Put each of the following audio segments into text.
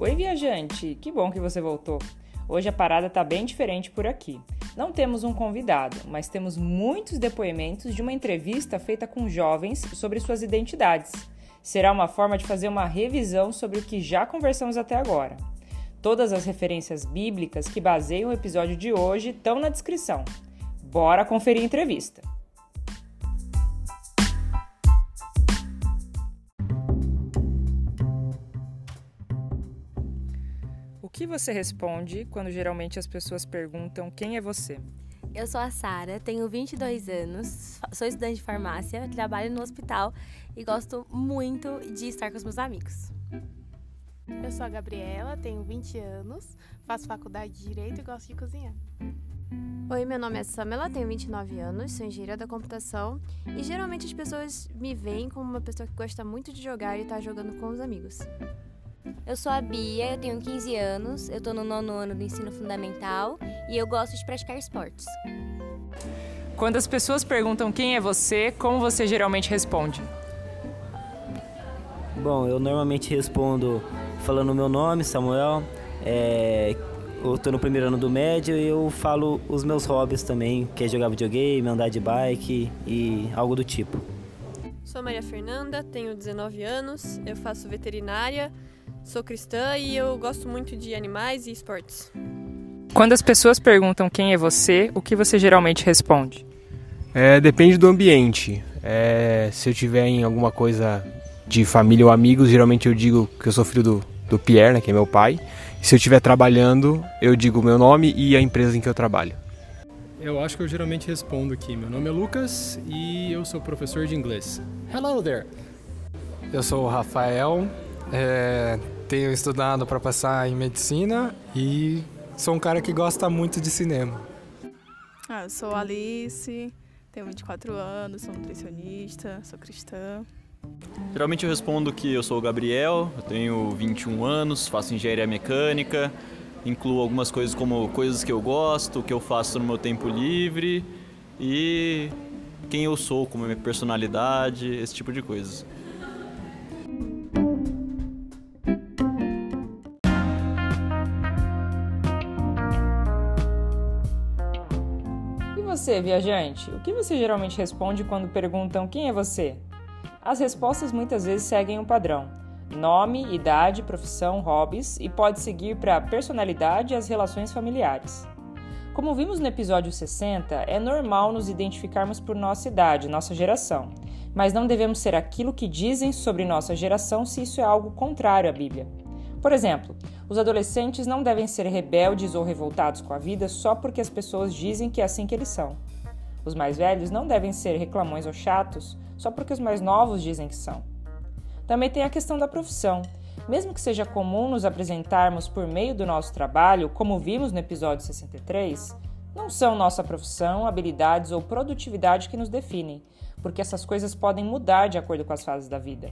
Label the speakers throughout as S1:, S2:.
S1: Oi, viajante! Que bom que você voltou. Hoje a parada tá bem diferente por aqui. Não temos um convidado, mas temos muitos depoimentos de uma entrevista feita com jovens sobre suas identidades. Será uma forma de fazer uma revisão sobre o que já conversamos até agora. Todas as referências bíblicas que baseiam o episódio de hoje estão na descrição. Bora conferir a entrevista! Você responde quando geralmente as pessoas perguntam quem é você?
S2: Eu sou a Sara, tenho 22 anos, sou estudante de farmácia, trabalho no hospital e gosto muito de estar com os meus amigos.
S3: Eu sou a Gabriela, tenho 20 anos, faço faculdade de Direito e gosto de cozinhar.
S4: Oi, meu nome é Samela, tenho 29 anos, sou engenheira da computação e geralmente as pessoas me veem como uma pessoa que gosta muito de jogar e está jogando com os amigos.
S2: Eu sou a Bia, eu tenho 15 anos, eu tô no nono ano do ensino fundamental e eu gosto de praticar esportes.
S1: Quando as pessoas perguntam quem é você, como você geralmente responde?
S5: Bom, eu normalmente respondo falando o meu nome, Samuel. É, eu tô no primeiro ano do médio e eu falo os meus hobbies também, que é jogar videogame, andar de bike e algo do tipo.
S6: Sou Maria Fernanda, tenho 19 anos, eu faço veterinária Sou cristã e eu gosto muito de animais e esportes.
S1: Quando as pessoas perguntam quem é você, o que você geralmente responde?
S7: É, depende do ambiente. É, se eu tiver em alguma coisa de família ou amigos, geralmente eu digo que eu sou filho do, do Pierre, né, que é meu pai. E se eu estiver trabalhando, eu digo o meu nome e a empresa em que eu trabalho.
S8: Eu acho que eu geralmente respondo aqui. Meu nome é Lucas e eu sou professor de inglês. Hello there!
S9: Eu sou o Rafael, é, tenho estudado para passar em medicina e sou um cara que gosta muito de cinema.
S10: Ah, eu sou Alice, tenho 24 anos, sou nutricionista, sou cristã.
S11: Geralmente eu respondo que eu sou o Gabriel, eu tenho 21 anos, faço engenharia mecânica, incluo algumas coisas como coisas que eu gosto, o que eu faço no meu tempo livre e quem eu sou, como minha personalidade, esse tipo de coisas.
S1: Viajante? O que você geralmente responde quando perguntam quem é você? As respostas muitas vezes seguem um padrão: nome, idade, profissão, hobbies e pode seguir para personalidade e as relações familiares. Como vimos no episódio 60, é normal nos identificarmos por nossa idade, nossa geração, mas não devemos ser aquilo que dizem sobre nossa geração se isso é algo contrário à Bíblia. Por exemplo, os adolescentes não devem ser rebeldes ou revoltados com a vida só porque as pessoas dizem que é assim que eles são. Os mais velhos não devem ser reclamões ou chatos só porque os mais novos dizem que são. Também tem a questão da profissão. Mesmo que seja comum nos apresentarmos por meio do nosso trabalho, como vimos no episódio 63, não são nossa profissão, habilidades ou produtividade que nos definem, porque essas coisas podem mudar de acordo com as fases da vida.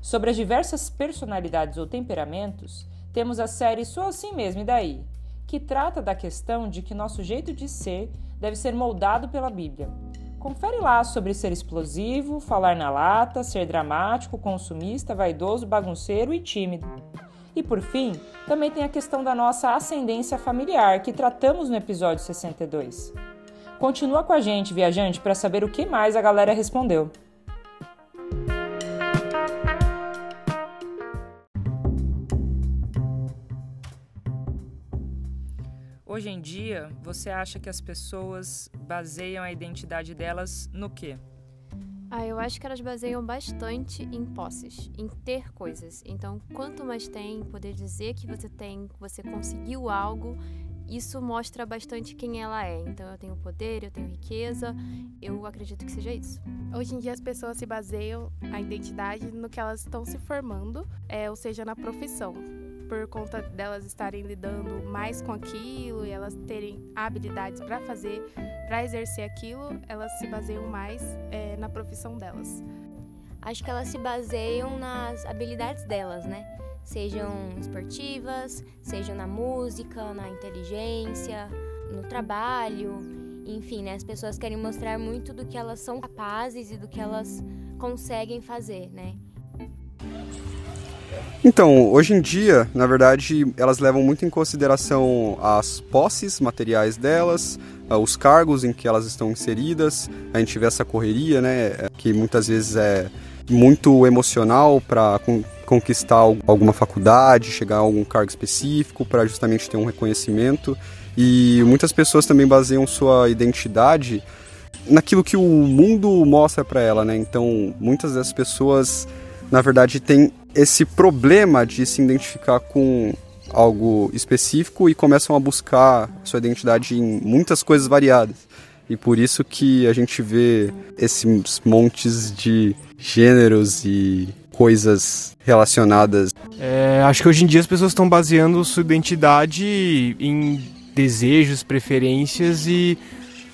S1: Sobre as diversas personalidades ou temperamentos, temos a série Sou Assim Mesmo e Daí, que trata da questão de que nosso jeito de ser deve ser moldado pela Bíblia. Confere lá sobre ser explosivo, falar na lata, ser dramático, consumista, vaidoso, bagunceiro e tímido. E por fim, também tem a questão da nossa ascendência familiar, que tratamos no episódio 62. Continua com a gente, viajante, para saber o que mais a galera respondeu. Hoje em dia, você acha que as pessoas baseiam a identidade delas no quê?
S4: Ah, eu acho que elas baseiam bastante em posses, em ter coisas. Então, quanto mais tem, poder dizer que você tem, que você conseguiu algo, isso mostra bastante quem ela é. Então, eu tenho poder, eu tenho riqueza, eu acredito que seja isso.
S3: Hoje em dia, as pessoas se baseiam a identidade no que elas estão se formando, é, ou seja, na profissão por conta delas estarem lidando mais com aquilo e elas terem habilidades para fazer, para exercer aquilo, elas se baseiam mais é, na profissão delas.
S2: Acho que elas se baseiam nas habilidades delas, né? Sejam esportivas, sejam na música, na inteligência, no trabalho, enfim, né? As pessoas querem mostrar muito do que elas são capazes e do que elas conseguem fazer, né?
S12: Então, hoje em dia, na verdade, elas levam muito em consideração as posses materiais delas, ah, os cargos em que elas estão inseridas. A gente vê essa correria, né, que muitas vezes é muito emocional para conquistar alguma faculdade, chegar a algum cargo específico, para justamente ter um reconhecimento. E muitas pessoas também baseiam sua identidade naquilo que o mundo mostra para ela, né? Então, muitas das pessoas, na verdade, têm esse problema de se identificar com algo específico e começam a buscar sua identidade em muitas coisas variadas. E por isso que a gente vê esses montes de gêneros e coisas relacionadas.
S7: É, acho que hoje em dia as pessoas estão baseando sua identidade em desejos, preferências e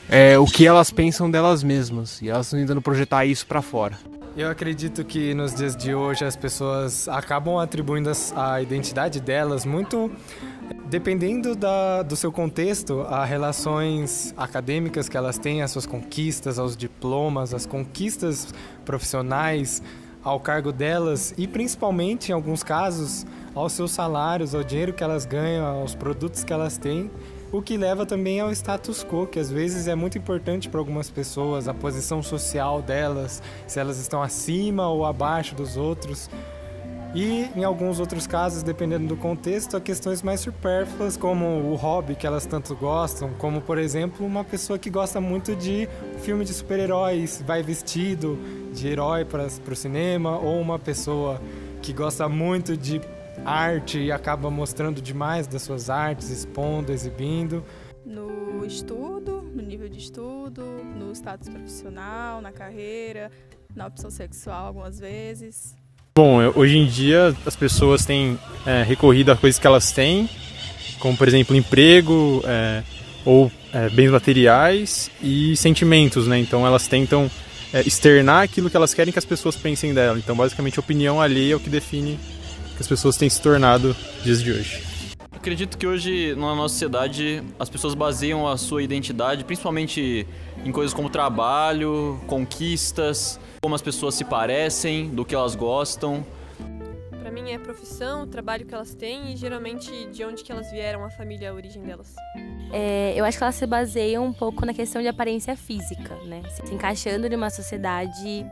S7: é, o que elas pensam delas mesmas. E elas estão tentando projetar isso para fora.
S9: Eu acredito que nos dias de hoje as pessoas acabam atribuindo a identidade delas muito dependendo da, do seu contexto, a relações acadêmicas que elas têm, as suas conquistas, aos diplomas, as conquistas profissionais ao cargo delas e principalmente em alguns casos aos seus salários, ao dinheiro que elas ganham, aos produtos que elas têm o que leva também ao status quo, que às vezes é muito importante para algumas pessoas, a posição social delas, se elas estão acima ou abaixo dos outros. E em alguns outros casos, dependendo do contexto, há questões mais supérfluas, como o hobby que elas tanto gostam, como por exemplo, uma pessoa que gosta muito de filme de super-heróis, vai vestido de herói para o cinema, ou uma pessoa que gosta muito de arte e acaba mostrando demais das suas artes, expondo, exibindo?
S10: No estudo, no nível de estudo, no status profissional, na carreira, na opção sexual algumas vezes.
S8: Bom, hoje em dia as pessoas têm é, recorrido a coisas que elas têm, como por exemplo emprego é, ou é, bens materiais e sentimentos, né? Então elas tentam é, externar aquilo que elas querem que as pessoas pensem dela. Então basicamente a opinião alheia é o que define que as pessoas têm se tornado dias de hoje.
S11: Acredito que hoje na nossa sociedade as pessoas baseiam a sua identidade principalmente em coisas como trabalho, conquistas, como as pessoas se parecem, do que elas gostam.
S6: Para mim é profissão, o trabalho que elas têm e geralmente de onde que elas vieram, a família, a origem delas.
S2: É, eu acho que elas se baseiam um pouco na questão de aparência física, né? Se encaixando numa sociedade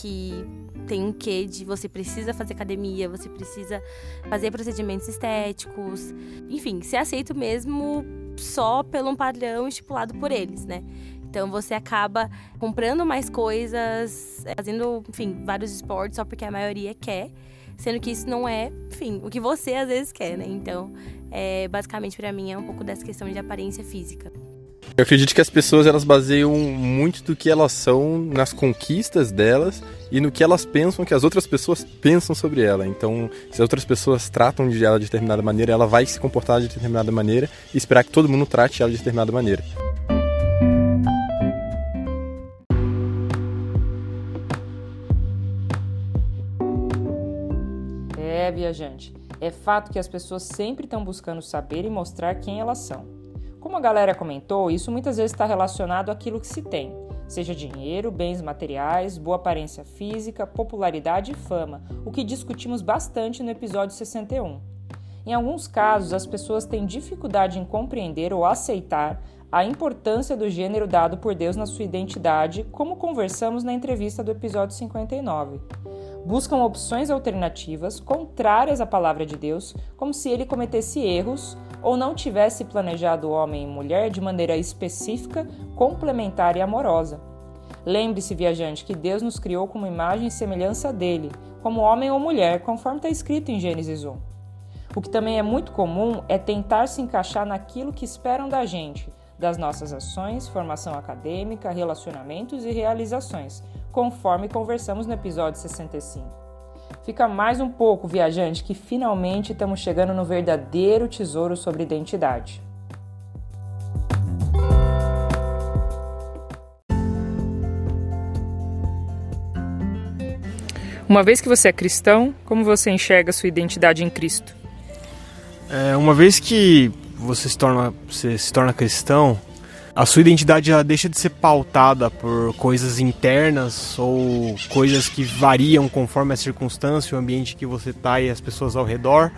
S2: que tem um quê de você precisa fazer academia, você precisa fazer procedimentos estéticos, enfim, ser aceito mesmo só pelo um padrão estipulado por eles, né? Então você acaba comprando mais coisas, fazendo, enfim, vários esportes só porque a maioria quer, sendo que isso não é, enfim, o que você às vezes quer, né? Então, é, basicamente para mim é um pouco dessa questão de aparência física.
S13: Eu acredito que as pessoas elas baseiam muito do que elas são nas conquistas delas e no que elas pensam que as outras pessoas pensam sobre ela. Então, se as outras pessoas tratam de ela de determinada maneira, ela vai se comportar de determinada maneira e esperar que todo mundo trate ela de determinada maneira.
S1: É, viajante. É fato que as pessoas sempre estão buscando saber e mostrar quem elas são. Como a galera comentou, isso muitas vezes está relacionado àquilo que se tem, seja dinheiro, bens materiais, boa aparência física, popularidade e fama, o que discutimos bastante no episódio 61. Em alguns casos, as pessoas têm dificuldade em compreender ou aceitar a importância do gênero dado por Deus na sua identidade, como conversamos na entrevista do episódio 59. Buscam opções alternativas contrárias à palavra de Deus, como se ele cometesse erros ou não tivesse planejado homem e mulher de maneira específica, complementar e amorosa. Lembre-se, viajante, que Deus nos criou como imagem e semelhança dele, como homem ou mulher, conforme está escrito em Gênesis 1. O que também é muito comum é tentar se encaixar naquilo que esperam da gente, das nossas ações, formação acadêmica, relacionamentos e realizações, conforme conversamos no episódio 65. Fica mais um pouco, viajante, que finalmente estamos chegando no verdadeiro tesouro sobre identidade. Uma vez que você é cristão, como você enxerga sua identidade em Cristo?
S7: É, uma vez que você se torna, você se torna cristão, a sua identidade ela deixa de ser pautada por coisas internas ou coisas que variam conforme a circunstância, o ambiente que você está e as pessoas ao redor.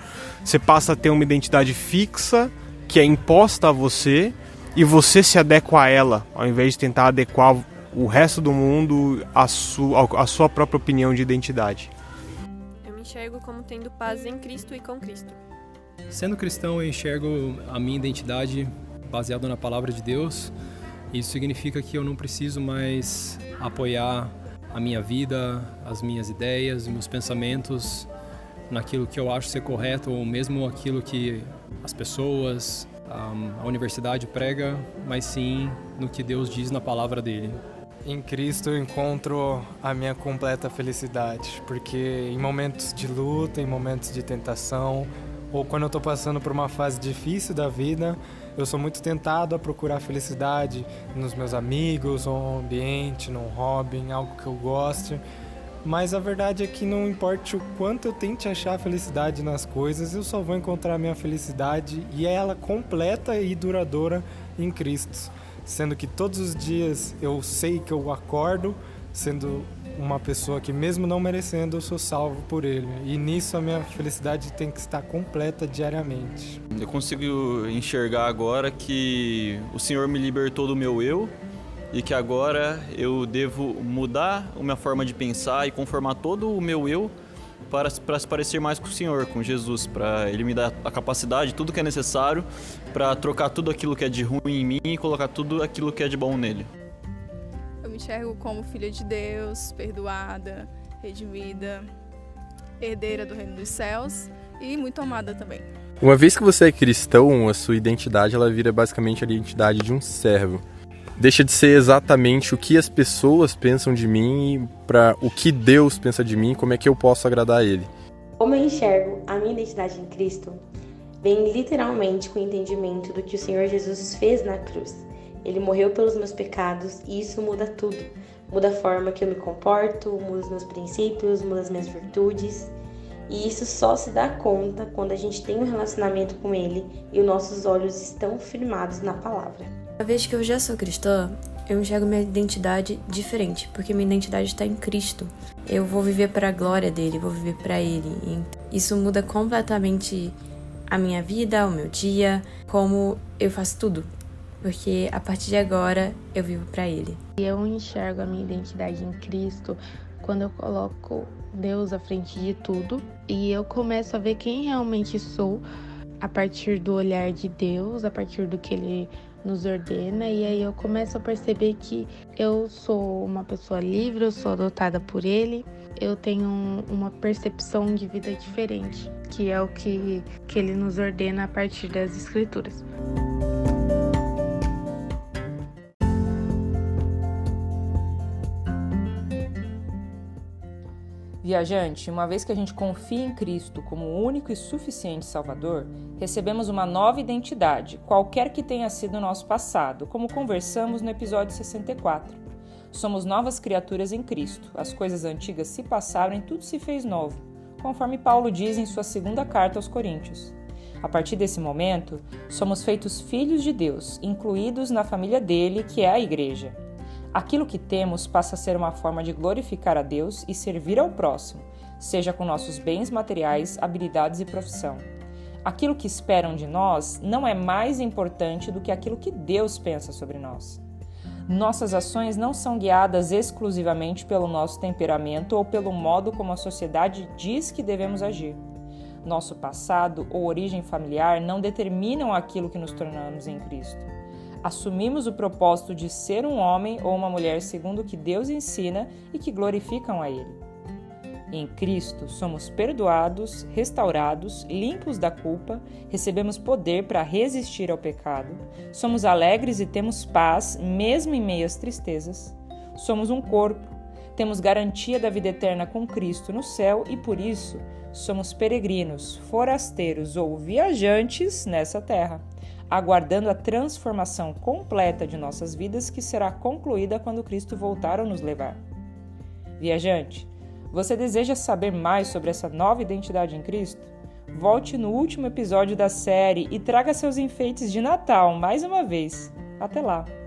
S7: Você passa a ter uma identidade fixa que é imposta a você e você se adequa a ela, ao invés de tentar adequar o resto do mundo à sua, à sua própria opinião de identidade.
S6: Eu me enxergo como tendo paz em Cristo e com Cristo.
S14: Sendo cristão, eu enxergo a minha identidade baseada na palavra de Deus. Isso significa que eu não preciso mais apoiar a minha vida, as minhas ideias, meus pensamentos naquilo que eu acho ser correto ou mesmo aquilo que as pessoas, a universidade prega, mas sim no que Deus diz na palavra dele.
S9: Em Cristo eu encontro a minha completa felicidade, porque em momentos de luta, em momentos de tentação, ou quando eu estou passando por uma fase difícil da vida, eu sou muito tentado a procurar felicidade nos meus amigos, ou no ambiente, num hobby, em algo que eu goste. Mas a verdade é que não importa o quanto eu tente achar felicidade nas coisas, eu só vou encontrar minha felicidade e é ela completa e duradoura em Cristo. Sendo que todos os dias eu sei que eu acordo sendo uma pessoa que, mesmo não merecendo, eu sou salvo por Ele. E nisso a minha felicidade tem que estar completa diariamente.
S11: Eu consigo enxergar agora que o Senhor me libertou do meu eu e que agora eu devo mudar a minha forma de pensar e conformar todo o meu eu para, para se parecer mais com o Senhor, com Jesus, para Ele me dar a capacidade, tudo que é necessário para trocar tudo aquilo que é de ruim em mim e colocar tudo aquilo que é de bom nele.
S10: Eu me enxergo como filha de Deus, perdoada, redimida, herdeira do reino dos céus e muito amada também.
S13: Uma vez que você é cristão, a sua identidade ela vira basicamente a identidade de um servo deixa de ser exatamente o que as pessoas pensam de mim para o que Deus pensa de mim, como é que eu posso agradar a Ele.
S15: Como eu enxergo a minha identidade em Cristo, vem literalmente com o entendimento do que o Senhor Jesus fez na cruz. Ele morreu pelos meus pecados e isso muda tudo. Muda a forma que eu me comporto, muda os meus princípios, muda as minhas virtudes. E isso só se dá conta quando a gente tem um relacionamento com Ele e os nossos olhos estão firmados na palavra.
S16: Uma vez que eu já sou cristã, eu enxergo minha identidade diferente, porque minha identidade está em Cristo. Eu vou viver para a glória dele, vou viver para ele. E isso muda completamente a minha vida, o meu dia, como eu faço tudo. Porque a partir de agora eu vivo para ele.
S17: Eu enxergo a minha identidade em Cristo quando eu coloco Deus à frente de tudo e eu começo a ver quem realmente sou a partir do olhar de Deus, a partir do que ele nos ordena e aí eu começo a perceber que eu sou uma pessoa livre, eu sou adotada por ele, eu tenho uma percepção de vida diferente, que é o que, que ele nos ordena a partir das escrituras.
S1: Viajante, uma vez que a gente confia em Cristo como o único e suficiente Salvador, recebemos uma nova identidade, qualquer que tenha sido o nosso passado, como conversamos no episódio 64. Somos novas criaturas em Cristo, as coisas antigas se passaram e tudo se fez novo, conforme Paulo diz em sua segunda carta aos Coríntios. A partir desse momento, somos feitos filhos de Deus, incluídos na família dele, que é a Igreja. Aquilo que temos passa a ser uma forma de glorificar a Deus e servir ao próximo, seja com nossos bens materiais, habilidades e profissão. Aquilo que esperam de nós não é mais importante do que aquilo que Deus pensa sobre nós. Nossas ações não são guiadas exclusivamente pelo nosso temperamento ou pelo modo como a sociedade diz que devemos agir. Nosso passado ou origem familiar não determinam aquilo que nos tornamos em Cristo assumimos o propósito de ser um homem ou uma mulher segundo o que Deus ensina e que glorificam a Ele. Em Cristo somos perdoados, restaurados, limpos da culpa, recebemos poder para resistir ao pecado, somos alegres e temos paz, mesmo em meio às tristezas. Somos um corpo, temos garantia da vida eterna com Cristo no céu e por isso somos peregrinos, forasteiros ou viajantes nessa terra aguardando a transformação completa de nossas vidas que será concluída quando Cristo voltar a nos levar. Viajante, você deseja saber mais sobre essa nova identidade em Cristo? Volte no último episódio da série e traga seus enfeites de Natal mais uma vez. Até lá!